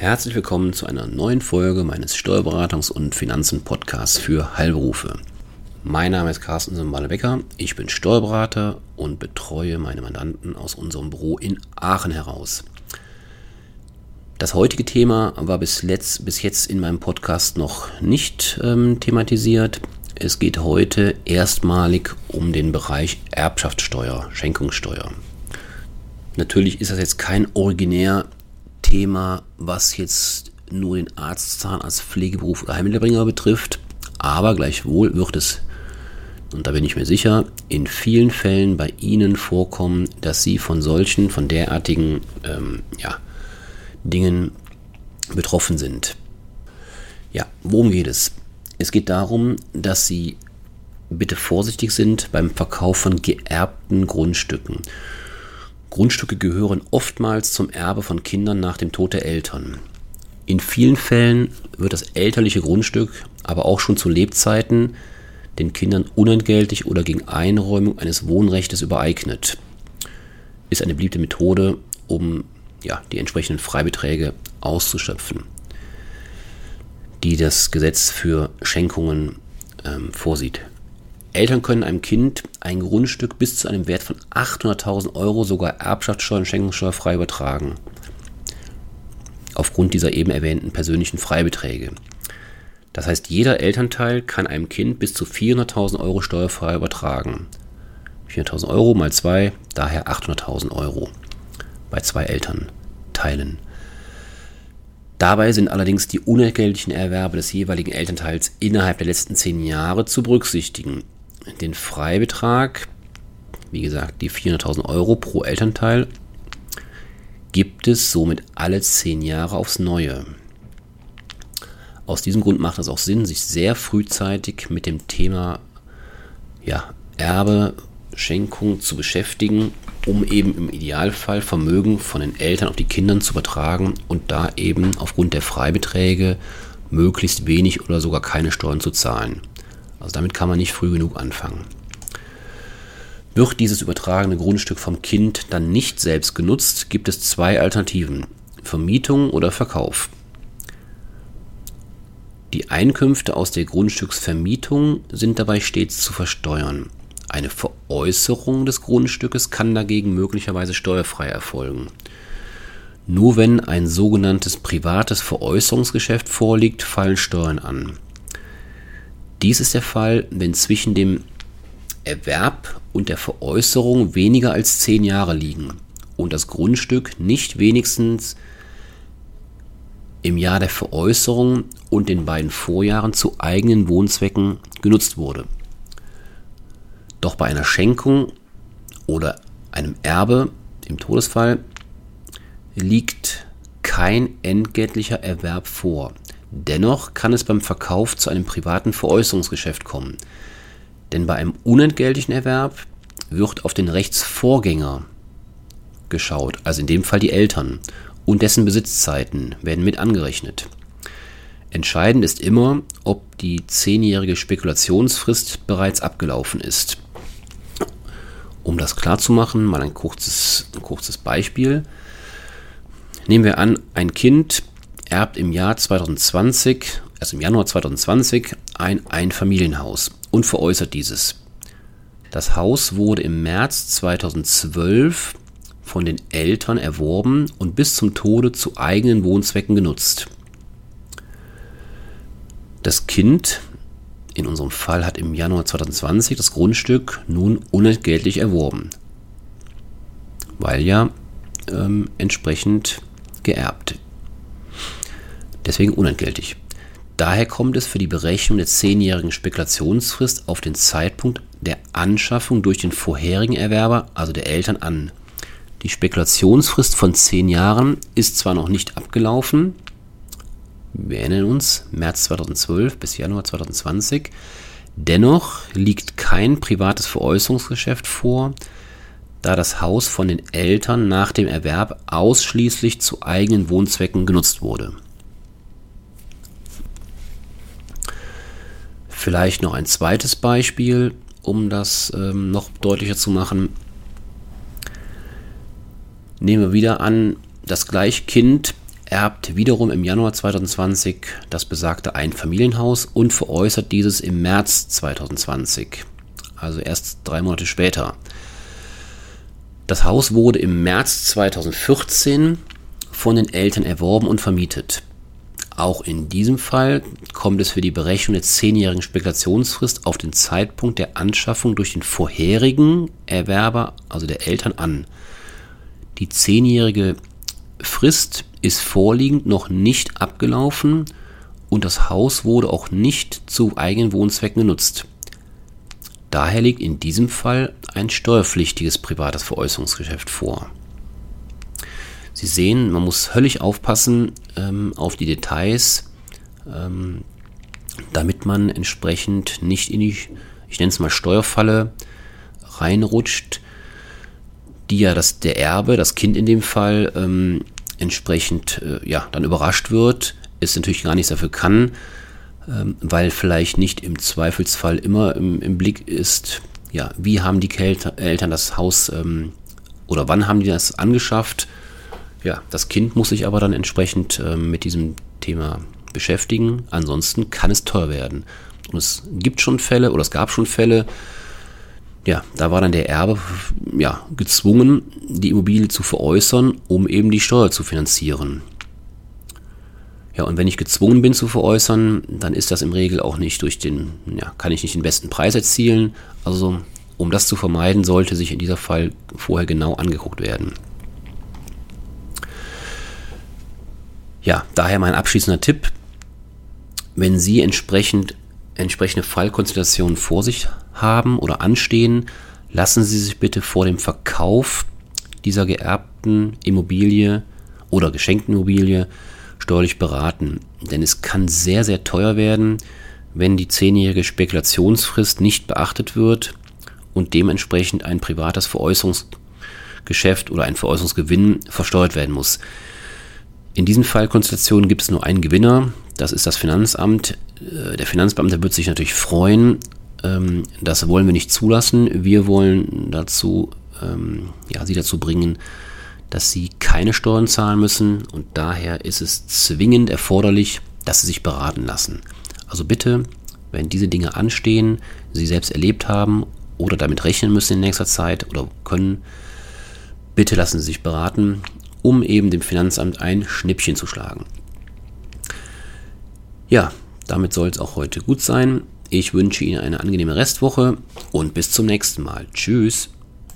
Herzlich willkommen zu einer neuen Folge meines Steuerberatungs- und Finanzen-Podcasts für Heilberufe. Mein Name ist Carsten Simbale-Becker, ich bin Steuerberater und betreue meine Mandanten aus unserem Büro in Aachen heraus. Das heutige Thema war bis, letzt, bis jetzt in meinem Podcast noch nicht ähm, thematisiert. Es geht heute erstmalig um den Bereich Erbschaftssteuer, Schenkungssteuer. Natürlich ist das jetzt kein originär Thema, was jetzt nur den Arzt, Zahnarzt, Pflegeberuf oder Heilmittelbringer betrifft, aber gleichwohl wird es, und da bin ich mir sicher, in vielen Fällen bei Ihnen vorkommen, dass Sie von solchen, von derartigen ähm, ja, Dingen betroffen sind. Ja, worum geht es? Es geht darum, dass Sie bitte vorsichtig sind beim Verkauf von geerbten Grundstücken. Grundstücke gehören oftmals zum Erbe von Kindern nach dem Tod der Eltern. In vielen Fällen wird das elterliche Grundstück aber auch schon zu Lebzeiten den Kindern unentgeltlich oder gegen Einräumung eines Wohnrechtes übereignet. Ist eine beliebte Methode, um ja, die entsprechenden Freibeträge auszuschöpfen, die das Gesetz für Schenkungen ähm, vorsieht. Eltern können einem Kind ein Grundstück bis zu einem Wert von 800.000 Euro sogar Erbschaftssteuer und Schenkungssteuer frei übertragen. Aufgrund dieser eben erwähnten persönlichen Freibeträge. Das heißt, jeder Elternteil kann einem Kind bis zu 400.000 Euro steuerfrei übertragen. 400.000 Euro mal zwei, daher 800.000 Euro bei zwei Elternteilen. Dabei sind allerdings die unentgeltlichen Erwerbe des jeweiligen Elternteils innerhalb der letzten zehn Jahre zu berücksichtigen den Freibetrag, wie gesagt, die 400.000 Euro pro Elternteil, gibt es somit alle zehn Jahre aufs Neue. Aus diesem Grund macht es auch Sinn, sich sehr frühzeitig mit dem Thema ja, Erbe, Schenkung zu beschäftigen, um eben im Idealfall Vermögen von den Eltern auf die Kinder zu übertragen und da eben aufgrund der Freibeträge möglichst wenig oder sogar keine Steuern zu zahlen. Also damit kann man nicht früh genug anfangen. Wird dieses übertragene Grundstück vom Kind dann nicht selbst genutzt, gibt es zwei Alternativen. Vermietung oder Verkauf. Die Einkünfte aus der Grundstücksvermietung sind dabei stets zu versteuern. Eine Veräußerung des Grundstückes kann dagegen möglicherweise steuerfrei erfolgen. Nur wenn ein sogenanntes privates Veräußerungsgeschäft vorliegt, fallen Steuern an. Dies ist der Fall, wenn zwischen dem Erwerb und der Veräußerung weniger als zehn Jahre liegen und das Grundstück nicht wenigstens im Jahr der Veräußerung und den beiden Vorjahren zu eigenen Wohnzwecken genutzt wurde. Doch bei einer Schenkung oder einem Erbe im Todesfall liegt kein entgeltlicher Erwerb vor. Dennoch kann es beim Verkauf zu einem privaten Veräußerungsgeschäft kommen. Denn bei einem unentgeltlichen Erwerb wird auf den Rechtsvorgänger geschaut, also in dem Fall die Eltern, und dessen Besitzzeiten werden mit angerechnet. Entscheidend ist immer, ob die zehnjährige Spekulationsfrist bereits abgelaufen ist. Um das klarzumachen, mal ein kurzes, ein kurzes Beispiel. Nehmen wir an, ein Kind erbt im Jahr 2020, also im Januar 2020, ein Einfamilienhaus und veräußert dieses. Das Haus wurde im März 2012 von den Eltern erworben und bis zum Tode zu eigenen Wohnzwecken genutzt. Das Kind, in unserem Fall, hat im Januar 2020 das Grundstück nun unentgeltlich erworben, weil ja ähm, entsprechend geerbt deswegen unentgeltlich. Daher kommt es für die Berechnung der zehnjährigen Spekulationsfrist auf den Zeitpunkt der Anschaffung durch den vorherigen Erwerber, also der Eltern, an. Die Spekulationsfrist von zehn Jahren ist zwar noch nicht abgelaufen, wir erinnern uns, März 2012 bis Januar 2020, dennoch liegt kein privates Veräußerungsgeschäft vor, da das Haus von den Eltern nach dem Erwerb ausschließlich zu eigenen Wohnzwecken genutzt wurde. Vielleicht noch ein zweites Beispiel, um das ähm, noch deutlicher zu machen. Nehmen wir wieder an, das gleiche Kind erbt wiederum im Januar 2020 das besagte Einfamilienhaus und veräußert dieses im März 2020, also erst drei Monate später. Das Haus wurde im März 2014 von den Eltern erworben und vermietet. Auch in diesem Fall kommt es für die Berechnung der zehnjährigen Spekulationsfrist auf den Zeitpunkt der Anschaffung durch den vorherigen Erwerber, also der Eltern, an. Die zehnjährige Frist ist vorliegend noch nicht abgelaufen und das Haus wurde auch nicht zu eigenen Wohnzwecken genutzt. Daher liegt in diesem Fall ein steuerpflichtiges privates Veräußerungsgeschäft vor. Sie sehen, man muss höllisch aufpassen ähm, auf die Details, ähm, damit man entsprechend nicht in die, ich nenne es mal Steuerfalle, reinrutscht, die ja das, der Erbe, das Kind in dem Fall, ähm, entsprechend äh, ja, dann überrascht wird, es natürlich gar nichts dafür kann, ähm, weil vielleicht nicht im Zweifelsfall immer im, im Blick ist, ja, wie haben die Eltern das Haus ähm, oder wann haben die das angeschafft. Ja, das Kind muss sich aber dann entsprechend ähm, mit diesem Thema beschäftigen. Ansonsten kann es teuer werden. Und es gibt schon Fälle oder es gab schon Fälle, ja, da war dann der Erbe ja, gezwungen, die Immobilie zu veräußern, um eben die Steuer zu finanzieren. Ja, und wenn ich gezwungen bin zu veräußern, dann ist das im Regel auch nicht durch den, ja, kann ich nicht den besten Preis erzielen. Also, um das zu vermeiden, sollte sich in dieser Fall vorher genau angeguckt werden. Ja, daher mein abschließender Tipp. Wenn Sie entsprechend, entsprechende Fallkonstellationen vor sich haben oder anstehen, lassen Sie sich bitte vor dem Verkauf dieser geerbten Immobilie oder geschenkten Immobilie steuerlich beraten. Denn es kann sehr, sehr teuer werden, wenn die zehnjährige Spekulationsfrist nicht beachtet wird und dementsprechend ein privates Veräußerungsgeschäft oder ein Veräußerungsgewinn versteuert werden muss. In diesen Fallkonstellationen gibt es nur einen Gewinner, das ist das Finanzamt. Äh, der Finanzbeamte wird sich natürlich freuen. Ähm, das wollen wir nicht zulassen. Wir wollen dazu, ähm, ja, sie dazu bringen, dass sie keine Steuern zahlen müssen und daher ist es zwingend erforderlich, dass sie sich beraten lassen. Also bitte, wenn diese Dinge anstehen, sie selbst erlebt haben oder damit rechnen müssen in nächster Zeit oder können, bitte lassen Sie sich beraten, um eben dem Finanzamt ein Schnippchen zu schlagen. Ja, damit soll es auch heute gut sein. Ich wünsche Ihnen eine angenehme Restwoche und bis zum nächsten Mal. Tschüss.